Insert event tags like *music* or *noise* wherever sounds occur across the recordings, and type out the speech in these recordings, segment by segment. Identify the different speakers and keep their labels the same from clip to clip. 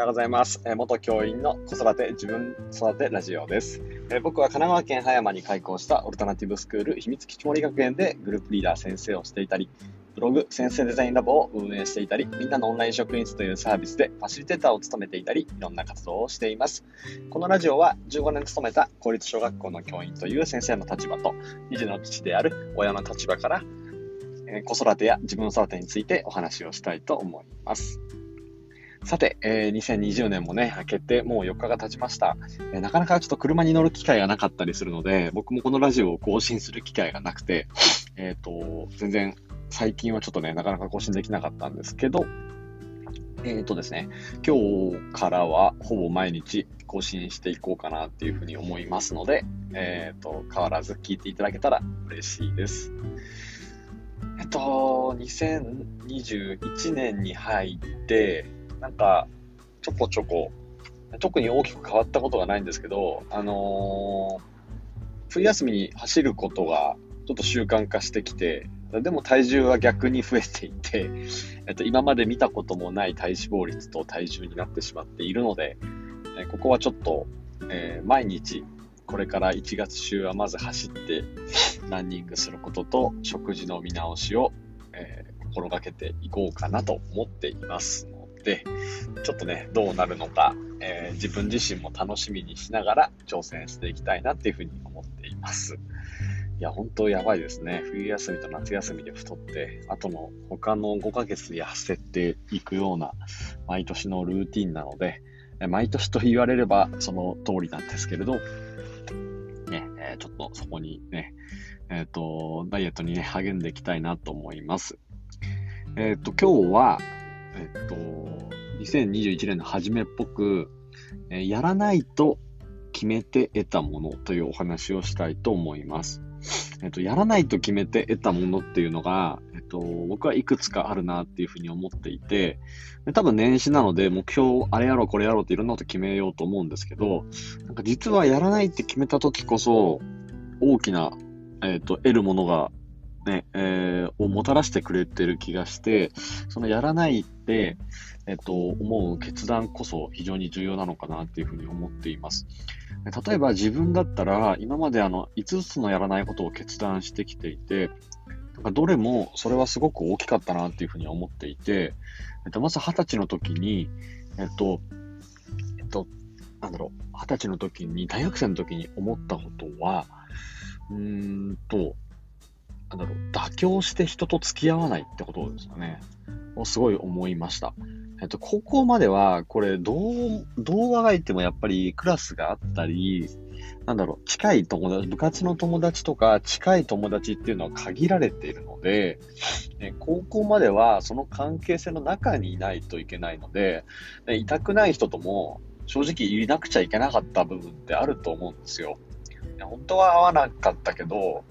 Speaker 1: ようございます。え、元教員の子育て自分育てラジオです、え、僕は神奈川県葉山に開校したオルタナティブスクール秘密基地森学園でグループリーダー先生をしていたり、ブログ先生デザインラボを運営していたり、みんなのオンライン職員室というサービスでファシリテーターを務めていたり、いろんな活動をしています。このラジオは15年勤めた公立小学校の教員という先生の立場と、二児の父である親の立場から、え、子育てや自分育てについてお話をしたいと思います。さて、えー、2020年もね、明けてもう4日が経ちました、えー、なかなかちょっと車に乗る機会がなかったりするので、僕もこのラジオを更新する機会がなくて、えっ、ー、と、全然最近はちょっとね、なかなか更新できなかったんですけど、えっ、とですね、今日からはほぼ毎日更新していこうかなっていうふうに思いますので、えっ、と、変わらず聞いていただけたら嬉しいです。えっと、2021年に入って、なんか、ちょこちょこ、特に大きく変わったことがないんですけど、あのー、冬休みに走ることがちょっと習慣化してきて、でも体重は逆に増えていて、*laughs* えっと、今まで見たこともない体脂肪率と体重になってしまっているので、えここはちょっと、えー、毎日、これから1月週はまず走って *laughs* ランニングすることと食事の見直しを、えー、心がけていこうかなと思っています。で、ちょっとね、どうなるのか、えー、自分自身も楽しみにしながら挑戦していきたいなっていうふうに思っています。いや、本当やばいですね。冬休みと夏休みで太って、あとの他の5ヶ月で痩せていくような毎年のルーティンなので、毎年と言われればその通りなんですけれど、ね、え、ちょっとそこにね、えっ、ー、と、ダイエットにね、励んでいきたいなと思います。えっ、ー、と、今日は、えっと、2021年の初めっぽく、えやらないと決めて得たものというお話をしたいと思います。えっと、やらないと決めて得たものっていうのが、えっと、僕はいくつかあるなっていうふうに思っていて、多分年始なので目標、あれやろう、これやろうっていろんなこと決めようと思うんですけど、なんか実はやらないって決めた時こそ、大きな、えっと、得るものがね、えー、をもたらしてくれてる気がして、そのやらないって、えっと、思う決断こそ非常に重要なのかなっていうふうに思っています。例えば自分だったら、今まであの、5つのやらないことを決断してきていて、どれもそれはすごく大きかったなっていうふうに思っていて、えっと、まず20歳の時に、えっと、えっと、なんだろう、20歳の時に、大学生の時に思ったことは、うーんと、なんだろう、妥協して人と付き合わないってことですよね。をすごい思いました。えっと、高校までは、これ、どう、どうあがいてもやっぱりクラスがあったり、なんだろう、近い友達、部活の友達とか近い友達っていうのは限られているので、え高校まではその関係性の中にいないといけないので、いたくない人とも正直いなくちゃいけなかった部分ってあると思うんですよ。本当は合わなかったけど、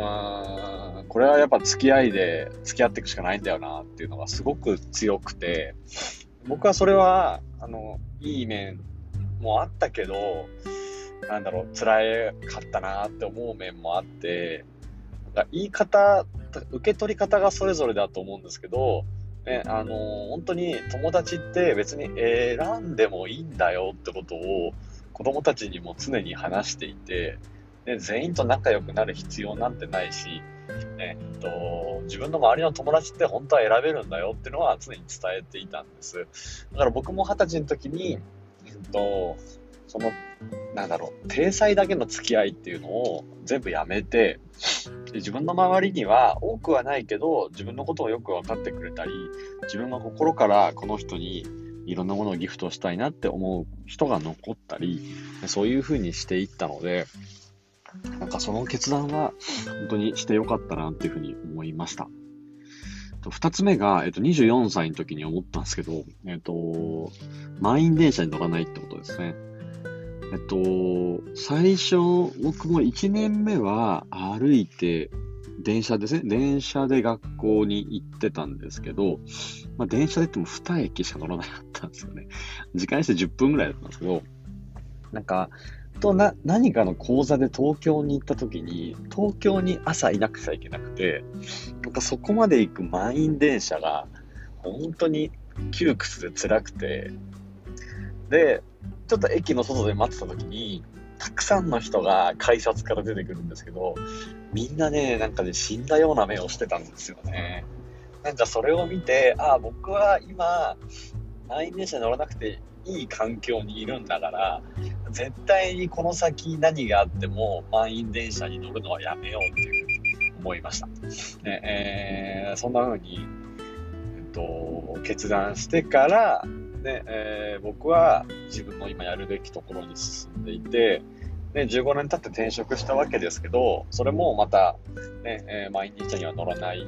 Speaker 1: うん、これはやっぱ付き合いで付き合っていくしかないんだよなっていうのがすごく強くて、僕はそれは、あの、いい面もあったけど、なんだろう、辛かったなって思う面もあって、なんか言い方、受け取り方がそれぞれだと思うんですけど、ね、あの本当に友達って別に選んでもいいんだよってことを子供たちにも常に話していて、で全員と仲良くなる必要なんてないし、えっと、自分の周りの友達って本当は選べるんだよっていうのは常に伝えていたんです。だから僕も二十歳の時に、えっと、その、なんだろう、体裁だけの付き合いっていうのを全部やめて、自分の周りには多くはないけど、自分のことをよく分かってくれたり、自分が心からこの人にいろんなものをギフトしたいなって思う人が残ったり、そういう風にしていったので、なんかその決断は本当にしてよかったなっていうふうに思いました。二つ目が、えっと、24歳の時に思ったんですけど、えっと、満員電車に乗らないってことですね。えっと、最初、僕も1年目は歩いて、電車ですね。電車で学校に行ってたんですけど、まあ、電車で言っても2駅しか乗らなかったんですよね。時間して10分ぐらいだったんですけど、なんか、とな何かの講座で東京に行った時に、東京に朝いなくちゃいけなくて、なんかそこまで行く満員電車が、本当に窮屈で辛くて、で、ちょっと駅の外で待ってた時に、たくさんの人が改札から出てくるんですけど、みんなね、なんかね、死んだような目をしてたんですよね。なんかそれを見て、ああ、僕は今、満員電車に乗らなくていい環境にいるんだから、絶対にこの先何があっても満員電車に乗るのはやめようっていうふうに思いました。ねえー、そんな風に、えっと、決断してから、ねえー、僕は自分の今やるべきところに進んでいて、で、15年経って転職したわけですけど、それもまた、ね、えー、毎日には乗らない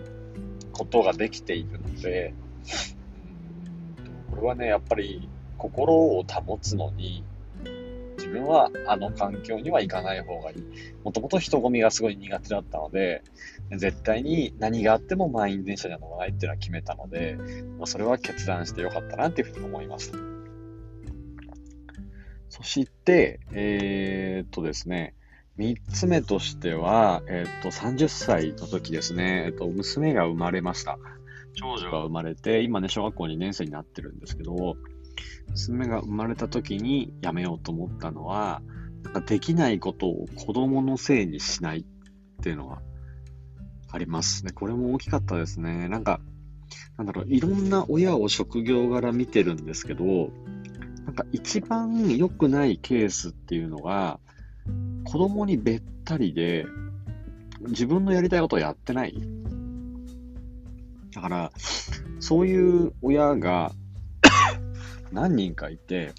Speaker 1: ことができているので、これはね、やっぱり心を保つのに、自分はあの環境には行かない方がいい。もともと人混みがすごい苦手だったので、絶対に何があっても満員電車には乗らないっていうのは決めたので、まあ、それは決断してよかったなっていうふうに思います。そして、えー、っとですね、三つ目としては、えー、っと、30歳の時ですね、え、っと、娘が生まれました。長女が生まれて、今ね、小学校2年生になってるんですけど、娘が生まれた時にやめようと思ったのは、なんかできないことを子供のせいにしないっていうのがありますね。これも大きかったですね。なんか、なんだろう、いろんな親を職業柄見てるんですけど、なんか一番良くないケースっていうのが、子供にべったりで、自分のやりたいことをやってない。だから、そういう親が何人かいて、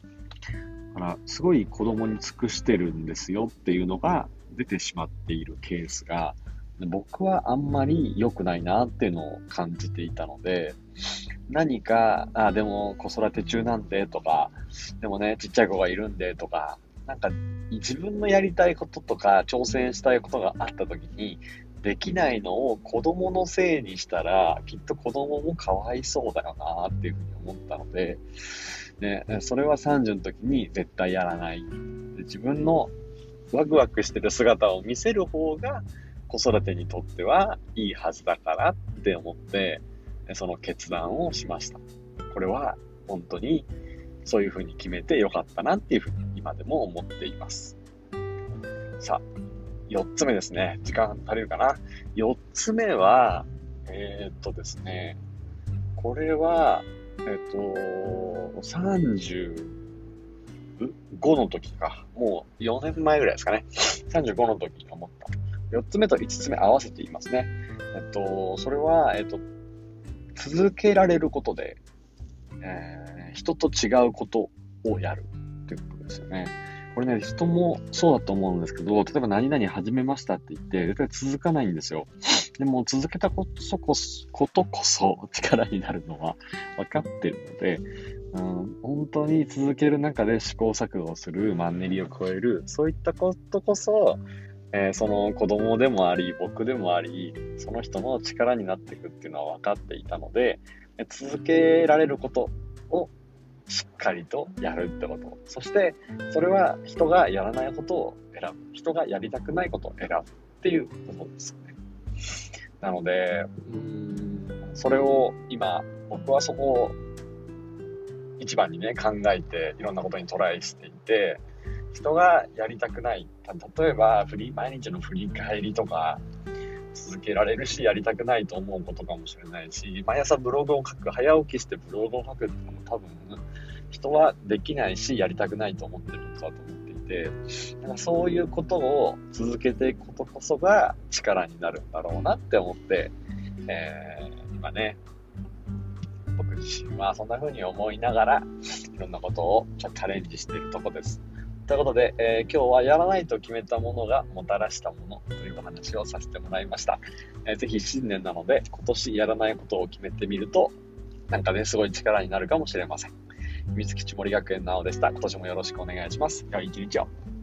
Speaker 1: からすごい子供に尽くしてるんですよっていうのが出てしまっているケースが、僕はあんまり良くないなっていうのを感じていたので、何か、あ、でも子育て中なんでとか、でもね、ちっちゃい子がいるんでとか、なんか自分のやりたいこととか挑戦したいことがあった時に、できないのを子供のせいにしたら、きっと子供もかわいそうだよなっていうふうに思ったので、ね、それは30の時に絶対やらない。自分のワクワクしてる姿を見せる方が子育てにとってはいいはずだからって思って、その決断をしました。これは本当にそういうふうに決めてよかったなっていうふうに今でも思っています。さあ、4つ目ですね。時間足りるかな ?4 つ目は、えー、っとですね、これは、えっと、35の時か。もう4年前ぐらいですかね。35の時に思った。4つ目と5つ目合わせて言いますね。えっと、それは、えっと、続けられることで、えー、人と違うことをやるっていうことですよね。これね、人もそうだと思うんですけど、例えば何々始めましたって言って、絶対続かないんですよ。でも続けたことそこことこそ力になるのは分かってるので、うん、本当に続ける中で試行錯誤する、マンネリを超える、そういったことこそ、えー、その子供でもあり、僕でもあり、その人の力になっていくっていうのは分かっていたので、続けられることをしっかりとやるってこと。そして、それは人がやらないことを選ぶ。人がやりたくないことを選ぶっていうことですよね。なので、うん、それを今、僕はそこを一番にね、考えていろんなことにトライしていて、人がやりたくない。例えば、フリー毎日の振り返りとか、続けられるし、やりたくないと思うことかもしれないし、毎朝ブログを書く、早起きしてブログを書くっていうのも多分、人はできないし、やりたくないと思ってることだと思っていて、なんかそういうことを続けていくことこそが力になるんだろうなって思って、えー、今ね、僕自身はそんな風に思いながら、いろんなことをチャレンジしているとこです。ということで、えー、今日はやらないと決めたものがもたらしたものというお話をさせてもらいました。えー、ぜひ新年なので、今年やらないことを決めてみると、なんかね、すごい力になるかもしれません。秘密基地森学園なおでした。今年もよろしくお願いします。良い一日を。